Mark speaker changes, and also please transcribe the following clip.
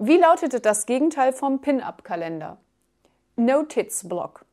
Speaker 1: Wie lautete das Gegenteil vom Pin-Up-Kalender? No-Tits-Block.